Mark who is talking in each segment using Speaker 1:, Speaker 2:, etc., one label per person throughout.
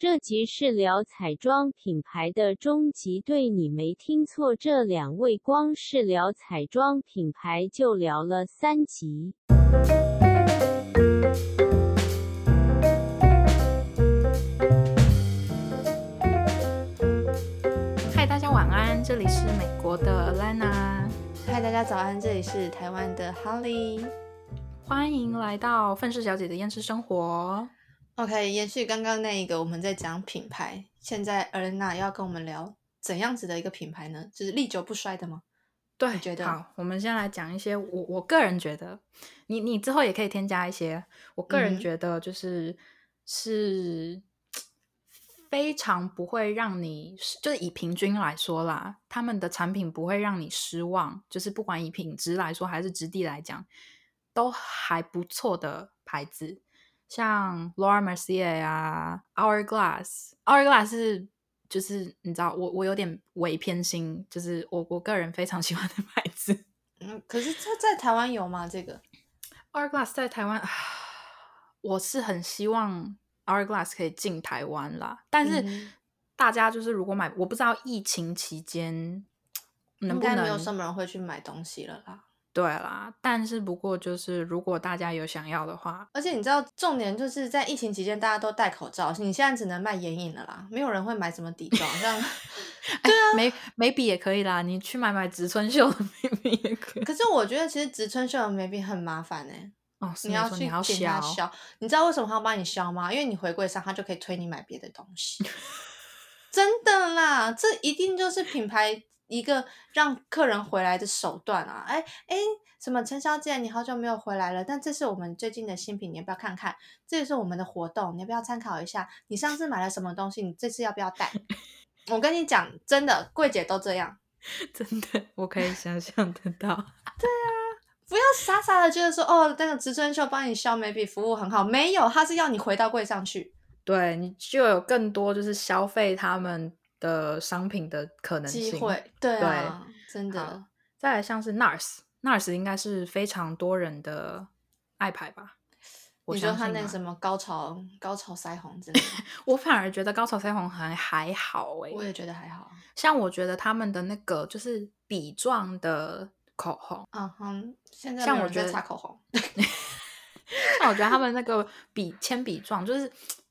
Speaker 1: 这集是聊彩妆品牌的终极，对你没听错，这两位光是聊彩妆品牌就聊了三集。
Speaker 2: 嗨，大家晚安，这里是美国的 Lana，
Speaker 3: 嗨，大家早安，这里是台湾的 Holly，
Speaker 2: 欢迎来到愤世小姐的厌世生活。
Speaker 3: OK，延续刚刚那一个，我们在讲品牌，现在 e r n a 要跟我们聊怎样子的一个品牌呢？就是历久不衰的吗？
Speaker 2: 对，
Speaker 3: 觉得
Speaker 2: 好，我们先来讲一些我我个人觉得，你你之后也可以添加一些。我个人
Speaker 3: 嗯
Speaker 2: 觉得就是、是非常不会让你，就是以平均来说啦，他们的产品不会让你失望，就是不管以品质来说还是质地来讲，都还不错的牌子，像 Laura Mercier 啊，Hourglass，Hourglass 是。就是你知道，我我有点伪偏心，就是我我个人非常喜欢的牌子。
Speaker 3: 嗯，可是它在台湾有吗？这个
Speaker 2: Hourglass 在台湾，啊我是很希望 Hourglass 可以进台湾啦。但是
Speaker 3: 嗯
Speaker 2: 大家就是如果买，我不知道疫情期间能不
Speaker 3: 应该没有什么人会去买东西了啦。
Speaker 2: 对啦。但是不过就是如果大家有想要的话，
Speaker 3: 而且你知道，重点就是在疫情期间，大家都戴口罩，你现在只能卖眼影了啦，没有人会买什么底妆，像
Speaker 2: 对啊，眉眉笔也可以啦，你去买买植村秀的眉笔也可以。
Speaker 3: 可是我觉得其实植村秀的眉笔很麻烦哎、
Speaker 2: 哦，
Speaker 3: 你要去
Speaker 2: 没错你要
Speaker 3: 请他
Speaker 2: 削，
Speaker 3: 削，你知道为什么他要帮你削吗？因为你回柜上，他就可以推你买别的东西。真的啦，这一定就是品牌一个让客人回来的手段啊！哎哎，什么陈小姐，你好久没有回来了，但这是我们最近的新品，你要不要看看？这也是我们的活动，你要不要参考一下？你上次买了什么东西？你这次要不要带？我跟你讲，真的，柜姐都这样。
Speaker 2: 真的我可以想象得到。
Speaker 3: 对啊不要傻傻的觉得说哦，那个植村秀帮你削眉笔服务很好，没有，他是要你回到柜上去。
Speaker 2: 对你就有更多就是消费他们的商品的可能性
Speaker 3: 机会，对啊，真的，
Speaker 2: 再来像是 NARS，NARS 应该是非常多人的爱牌吧？我
Speaker 3: 你说他那什么高潮高潮腮红之类的，
Speaker 2: 我反而觉得高潮腮红还还好诶、
Speaker 3: 我也觉得还好。
Speaker 2: 像我觉得他们的那个就是笔状的口红，
Speaker 3: 嗯哼，现在
Speaker 2: 像我觉得
Speaker 3: 擦口红，
Speaker 2: 像我觉得他们那个笔铅笔状，就是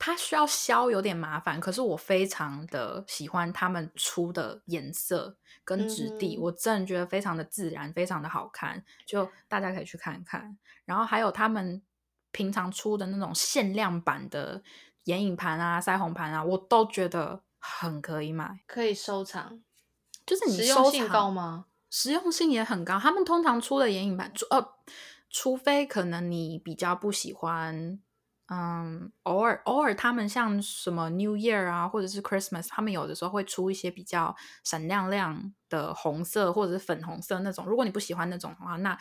Speaker 2: 它需要削有点麻烦，可是我非常的喜欢他们出的颜色跟质地，
Speaker 3: 嗯
Speaker 2: 我真的觉得非常的自然，非常的好看，就大家可以去看看。然后还有他们平常出的那种限量版的眼影盘啊、腮红盘啊，我都觉得很可以买，
Speaker 3: 可以收藏，
Speaker 2: 就是你
Speaker 3: 实
Speaker 2: 收
Speaker 3: 用性
Speaker 2: 藏
Speaker 3: 高吗？
Speaker 2: 实用性也很高。他们通常出的眼影盘，除呃，除非可能你比较不喜欢，嗯，偶尔偶尔他们像什么 New Year 啊，或者是 Christmas，他们有的时候会出一些比较闪亮亮的红色或者是粉红色那种。如果你不喜欢那种的话，那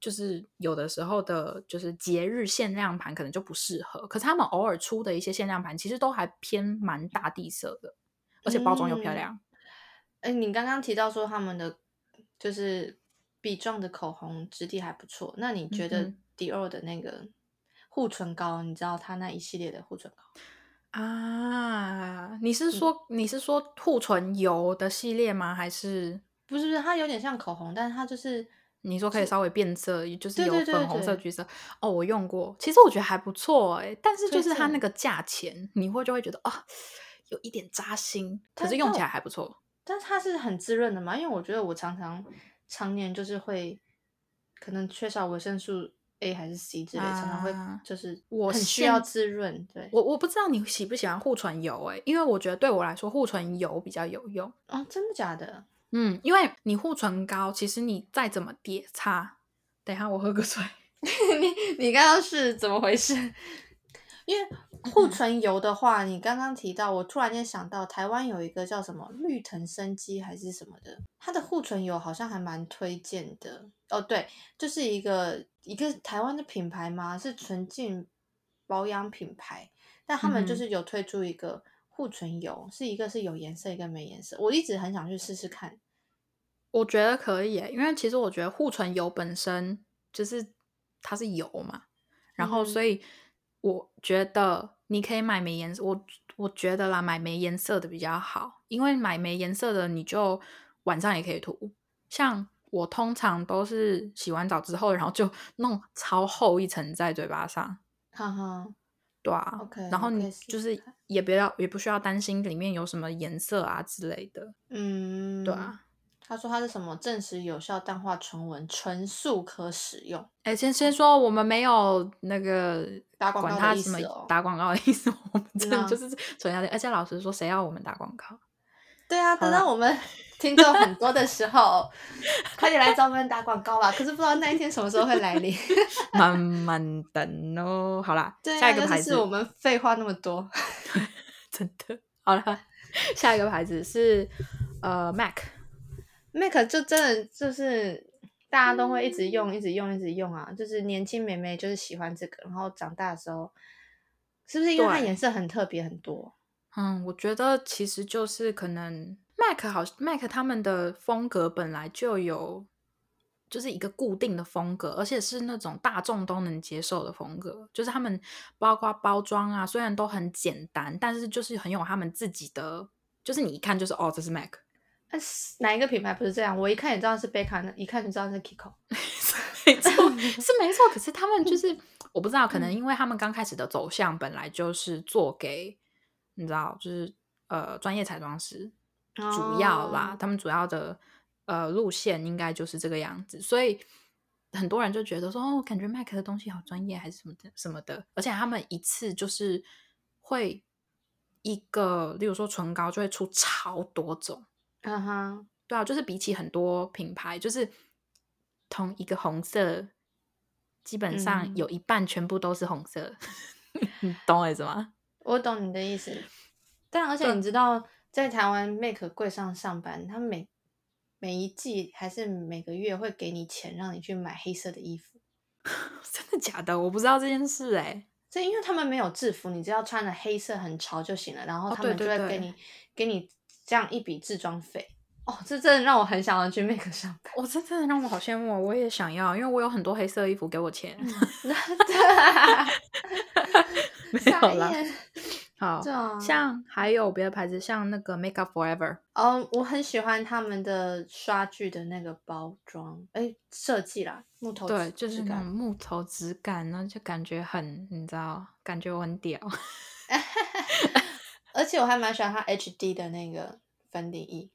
Speaker 2: 就是有的时候的，就是节日限量盘可能就不适合。可是他们偶尔出的一些限量盘，其实都还偏蛮大地色的，而且包装又漂
Speaker 3: 嗯
Speaker 2: 亮。
Speaker 3: 哎、你刚刚提到说他们的就是笔状的口红质地还不错，那你觉得 Dior 的那个护唇膏，你知道它那一系列的护唇膏？
Speaker 2: 啊，你是
Speaker 3: 嗯
Speaker 2: 说、你是说护唇油的系列吗？还是
Speaker 3: 不是不是，它有点像口红，但是它就是
Speaker 2: 你说可以稍微变色，就是有粉红色、橘色？哦，我用过，其实我觉得还不错哎、但是就是它那个价钱，你会就会觉得啊，有一点扎心，可是用起来还不错。
Speaker 3: 但是它是很滋润的嘛，因为我觉得我常常常年就是会可能缺少维生素 A 还是 C 之类，常常会
Speaker 2: 啊
Speaker 3: 就是
Speaker 2: 我
Speaker 3: 很需要滋润。对，
Speaker 2: 我我不知道你喜不喜欢护唇油哎、因为我觉得对我来说护唇油比较有用。
Speaker 3: 哦，真的假的？
Speaker 2: 嗯，因为你护唇膏，其实你再怎么叠擦，等一下我喝个水。
Speaker 3: 你你刚刚是怎么回事？因为护唇油的话，你刚刚提到，我突然间想到，台湾有一个叫什么绿藤生机还是什么的，它的护唇油好像还蛮推荐的。哦，对，就是一个一个台湾的品牌嘛？是纯净保养品牌，但他们就是有推出一个护唇油，是一个是有颜色，一个没颜色。我一直很想去试试看。
Speaker 2: 我觉得可以，因为其实我觉得护唇油本身就是它是油嘛，然后
Speaker 3: 嗯
Speaker 2: 所以我觉得你可以买没颜色，我我觉得啦，买没颜色的比较好，因为买没颜色的你就晚上也可以涂。像我通常都是洗完澡之后，然后就 弄超厚一层在嘴巴上，
Speaker 3: 哈哈，
Speaker 2: 对啊。
Speaker 3: OK，
Speaker 2: 然后你就是也不要也不需要担心里面有什么颜色啊之类的，
Speaker 3: 嗯，
Speaker 2: 对啊。
Speaker 3: 他说他是什么证实有效淡化唇纹，纯素可使用。
Speaker 2: 哎，先先说我们没有那个
Speaker 3: 打广告的意思哦
Speaker 2: 打广告的意思，我们真的就是纯聊天。而且老实说，谁要我们打广告？
Speaker 3: 对啊，等到我们 听众很多的时候，快点来找我们打广告吧。可是不知道那一天什么时候会来临。
Speaker 2: 慢慢等哦。好啦，
Speaker 3: 对啊，
Speaker 2: 下一个牌子
Speaker 3: 是我们废话那么多。
Speaker 2: 真的好了，下一个牌子是呃 Mac，
Speaker 3: Mac 就真的就是大家都会一直用，一直用，一直用啊。就是年轻妹妹就是喜欢这个，然后长大的时候，是不是因为它颜色很特别很多？
Speaker 2: 嗯，我觉得其实就是可能 Mac 好 Mac 他们的风格本来就有。就是一个固定的风格，而且是那种大众都能接受的风格。就是他们包括包装啊，虽然都很简单，但是就是很有他们自己的，就是你一看就是哦，这是 Mac，
Speaker 3: 那是哪一个品牌不是这样？我一看也知道是贝卡，一看就知道是 Kiko。
Speaker 2: 没错，是没错。可是他们就是我不知道，可能因为他们刚开始的走向本来就是做给你知道，就是呃专业彩妆师主要啦，
Speaker 3: 哦
Speaker 2: 他们主要的呃路线应该就是这个样子，所以很多人就觉得说哦，感觉 MAC 的东西好专业还是什么的什么的，而且他们一次就是会一个，例如说唇膏就会出超多种。
Speaker 3: 嗯哼，
Speaker 2: 对啊，就是比起很多品牌，就是同一个红色，基本上
Speaker 3: 嗯
Speaker 2: 有一半全部都是红色，你懂我意思吗？
Speaker 3: 我懂你的意思。但而且你知道，在台湾 Make 柜上上班，他们每每一季还是每个月会给你钱，让你去买黑色的衣服。
Speaker 2: 真的假的？我不知道这件事哎、
Speaker 3: 这因为他们没有制服，你只要穿的黑色很潮就行了，然后
Speaker 2: 哦
Speaker 3: 他们就会给你、给你这样一笔置装费。哦，这真的让我很想要去 Make 上班。
Speaker 2: 我真的让我好羡慕哦，我也想要，因为我有很多黑色衣服，给我钱。没有啦好
Speaker 3: 啊，
Speaker 2: 像还有别的牌子，像那个 Make Up Forever，
Speaker 3: 哦，我很喜欢他们的刷具的那个包装，哎，设计啦，木头
Speaker 2: 对，就是
Speaker 3: 感
Speaker 2: 那种木头质感，然后就感觉很，你知道，感觉我很屌。
Speaker 3: 而且我还蛮喜欢它 HD 的那个粉底液。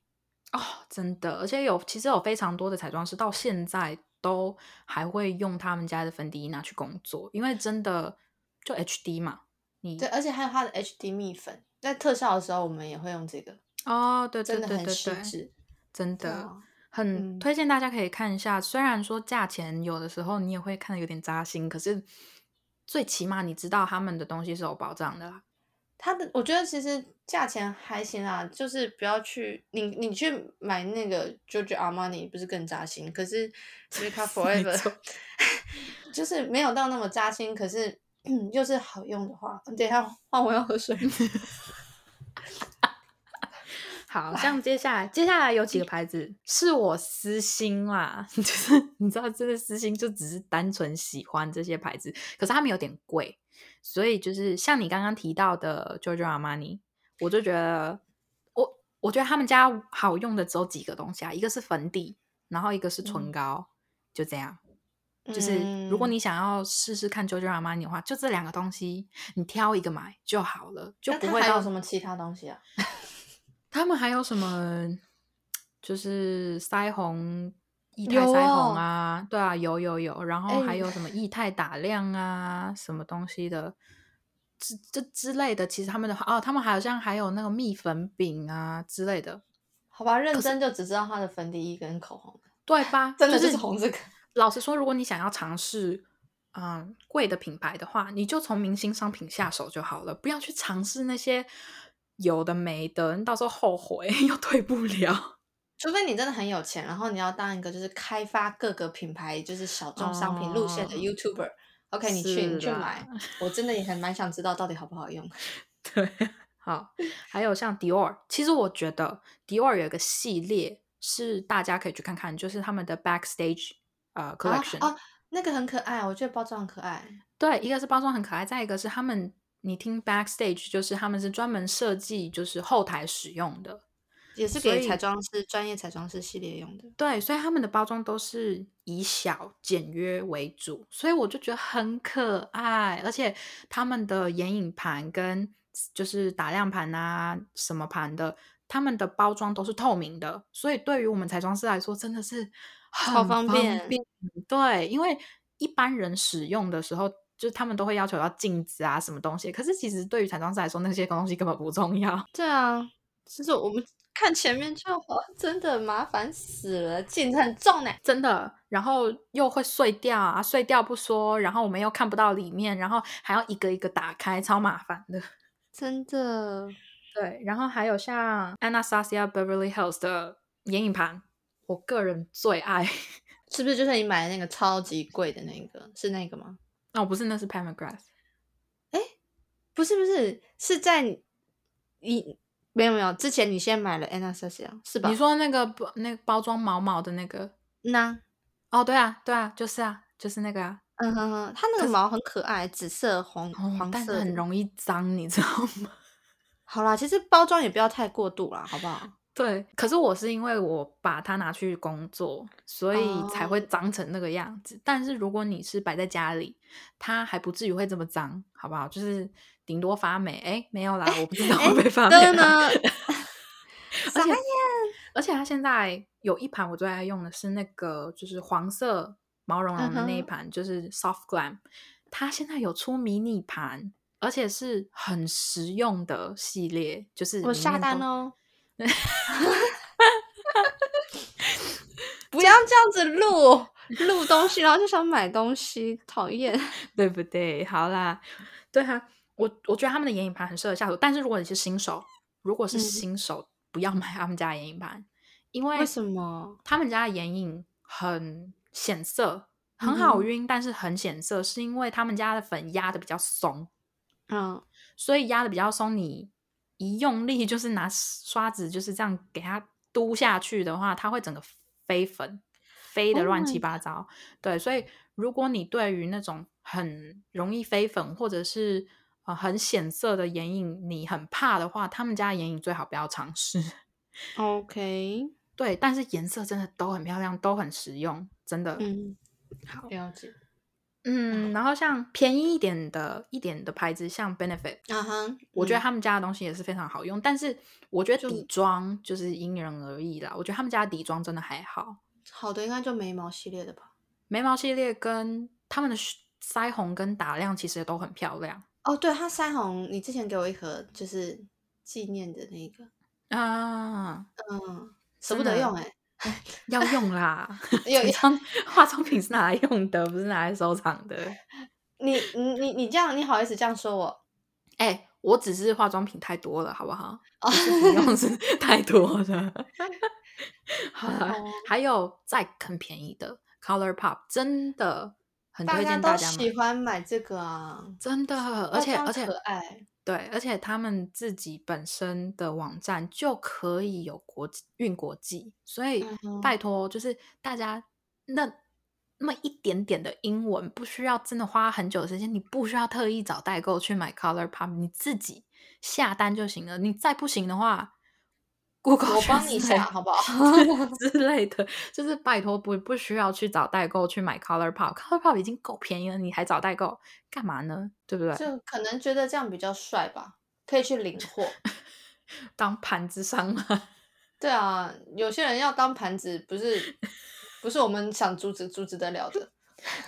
Speaker 2: 哦，真的，而且有其实有非常多的彩妆师到现在都还会用他们家的粉底液拿去工作，因为真的就 HD 嘛，你
Speaker 3: 对，而且还有它的 HD 蜜粉，在特效的时候我们也会用这个，
Speaker 2: 哦，对对
Speaker 3: 真的很
Speaker 2: 对对对，
Speaker 3: 细致。
Speaker 2: 真的、很
Speaker 3: 嗯
Speaker 2: 推荐大家可以看一下。虽然说价钱有的时候你也会看的有点扎心，可是最起码你知道他们的东西是有保障的啦。
Speaker 3: 它的我觉得其实价钱还行啊，就是不要去你你去买那个 Giorgio Armani 不是更扎心，可是 Up
Speaker 2: 没错。
Speaker 3: Forever 就是没有到那么扎心，可是 又是好用的话，等一下换我要喝水。
Speaker 2: 好像接下来接下来有几个牌子？是我私心啦，就是你知道，这个私心就只是单纯喜欢这些牌子，可是他们有点贵，所以就是像你刚刚提到的 Giorgio Armani，我就觉得我我觉得他们家好用的只有几个东西啊，一个是粉底，然后一个是唇
Speaker 3: 嗯
Speaker 2: 膏，就这样。就是如果
Speaker 3: 嗯
Speaker 2: 你想要试试看 Giorgio Armani 的话，就这两个东西，你挑一个买就好了，就不会到
Speaker 3: 有什么其他东西啊？
Speaker 2: 他们还有什么？就是腮红、液态
Speaker 3: 有
Speaker 2: 腮
Speaker 3: 哦
Speaker 2: 红啊，对啊，有有有，然后还
Speaker 3: 哎
Speaker 2: 有什么液态打亮啊，什么东西的，之这之类的。其实他们的哦，他们好像还有那个蜜粉饼啊之类的，
Speaker 3: 好吧，认真就只知道它的粉底液跟口红，
Speaker 2: 对吧？
Speaker 3: 真的
Speaker 2: 就是
Speaker 3: 是红这个。
Speaker 2: 老实说，如果你想要尝试嗯贵的品牌的话，你就从明星商品下手就好了，不要去尝试那些有的没的，你到时候后悔 又退不了。
Speaker 3: 除非你真的很有钱，然后你要当一个就是开发各个品牌就是小众商品路线的
Speaker 2: 哦
Speaker 3: YouTuber。OK，你去你去
Speaker 2: 啦
Speaker 3: 买，我真的也很蛮想知道到底好不好用。
Speaker 2: 对，好，还有像 Dior，其实我觉得 Dior 有一个系列是大家可以去看看，就是他们的 Backstage 呃 collection。
Speaker 3: 啊啊那个很可爱，我觉得包装很可爱。
Speaker 2: 对，一个是包装很可爱，再一个是他们，你听 backstage 就是他们是专门设计就是后台使用的，
Speaker 3: 也是给彩妆师专业彩妆师系列用的。
Speaker 2: 对，所以他们的包装都是以小简约为主，所以我就觉得很可爱，而且他们的眼影盘跟就是打亮盘啊什么盘的，他们的包装都是透明的，所以对于我们彩妆师来说真的是
Speaker 3: 超
Speaker 2: 很
Speaker 3: 方便
Speaker 2: 对，因为一般人使用的时候。就是他们都会要求要镜子啊，什么东西。可是其实对于彩妆师来说，那些东西根本不重要。
Speaker 3: 对啊，就是我们看前面就好，真的麻烦死了，镜子很重呢。
Speaker 2: 真的，然后又会碎掉啊，碎掉不说，然后我们又看不到里面，然后还要一个一个打开，超麻烦的。
Speaker 3: 真的，
Speaker 2: 对，然后还有像 Anastasia Beverly Hills 的眼影盘，我个人最爱。
Speaker 3: 是不是就是你买的那个超级贵的那个？是那个吗？
Speaker 2: 哦，不是，那是 p a m a Grass。
Speaker 3: 不是不是，是在你没有没有之前你先买了 Anastasia 是吧？
Speaker 2: 你说那个包那个包装毛毛的那个？
Speaker 3: 那
Speaker 2: 哦，对啊，对啊，就是啊，就是那个啊。
Speaker 3: 嗯哼哼，它那个毛很可爱，紫色、红、
Speaker 2: 哦，
Speaker 3: 黄色的，
Speaker 2: 但是很容易脏，你知道吗？
Speaker 3: 好啦，其实包装也不要太过度啦，好不好？
Speaker 2: 对，可是我是因为我把它拿去工作，所以才会
Speaker 3: 哦
Speaker 2: 脏成那个样子。但是如果你是摆在家里，它还不至于会这么脏，好不好？就是顶多发霉。哎，没有啦，我不知道
Speaker 3: 哎
Speaker 2: 会被发霉
Speaker 3: 真
Speaker 2: 啦。
Speaker 3: 的
Speaker 2: 而且而且它现在有一盘我最爱用的是那个就是黄色毛茸茸的那一盘，就是 Soft Glam。它现在有出迷你盘，而且是很实用的系列，就是
Speaker 3: 我下单哦。不要这样子录录东西，然后就想买东西，讨厌。
Speaker 2: 对不对？好啦，对啊，我我觉得他们的眼影盘很适合下手，但是如果你是新手，如果是
Speaker 3: 嗯
Speaker 2: 新手，不要买他们家的眼影盘，因为
Speaker 3: 为什么？
Speaker 2: 他们家的眼影很显色，很好晕，但是很显色，是因为他们家的粉压的比较松，
Speaker 3: 嗯，
Speaker 2: 所以压的比较松，你一用力就是拿刷子就是这样给它嘟下去的话，它会整个飞粉，飞的
Speaker 3: Oh
Speaker 2: 乱七八糟。对，所以如果你对于那种很容易飞粉或者是呃很显色的眼影你很怕的话，他们家的眼影最好不要尝试。
Speaker 3: OK，
Speaker 2: 对，但是颜色真的都很漂亮，都很实用，真的。
Speaker 3: 嗯，
Speaker 2: 好，
Speaker 3: 了解。
Speaker 2: 嗯，然后像便宜一点的一点的牌子，像 Benefit，
Speaker 3: 啊哈，嗯
Speaker 2: 我觉得他们家的东西也是非常好用，但是我觉得底妆就是因人而异啦。我觉得他们家的底妆真的还好，
Speaker 3: 好的应该就眉毛系列的吧。
Speaker 2: 眉毛系列跟他们的腮红跟打亮其实都很漂亮
Speaker 3: 哦，对，它腮红，你之前给我一盒就是纪念的那个，
Speaker 2: 啊，
Speaker 3: 嗯，舍不得用哎、
Speaker 2: 要用啦。
Speaker 3: 有
Speaker 2: 彩妆化妆品是拿来用的，不是拿来收藏的。
Speaker 3: 你你你你这样，你好意思这样说我？
Speaker 2: 哎、我只是化妆品太多了，好不好？哦用是太多了。好啦
Speaker 3: 哦
Speaker 2: 还有再更便宜的 Color Pop，真的很推
Speaker 3: 大家都
Speaker 2: 荐大家买
Speaker 3: 喜。欢买这个啊，
Speaker 2: 真的，而且而且
Speaker 3: 可爱，
Speaker 2: 对，而且他们自己本身的网站就可以有国际运国际，所以
Speaker 3: 嗯
Speaker 2: 拜托，就是大家那那么一点点的英文，不需要真的花很久的时间，你不需要特意找代购去买 Color Pop，你自己下单就行了。你再不行的话，Google
Speaker 3: 我帮你下好不好？
Speaker 2: 之类的，就是拜托不不需要去找代购去买 Color Pop，Color Pop 已经够便宜了，你还找代购干嘛呢？对不对？
Speaker 3: 就可能觉得这样比较帅吧，可以去领货。
Speaker 2: 当盘子商嘛。
Speaker 3: 对啊，有些人要当盘子，不是不是我们想阻止阻止得了的。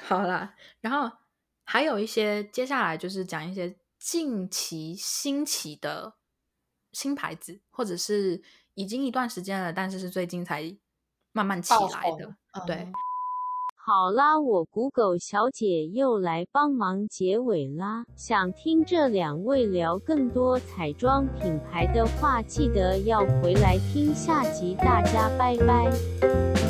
Speaker 2: 好啦，然后还有一些，接下来就是讲一些近期兴起的新牌子，或者是已经一段时间了，但是是最近才慢慢起来的。对
Speaker 3: 嗯
Speaker 1: 好啦，我 Google 小姐又来帮忙结尾啦。想听这两位聊更多彩妆品牌的话，记得要回来听下集。大家拜拜。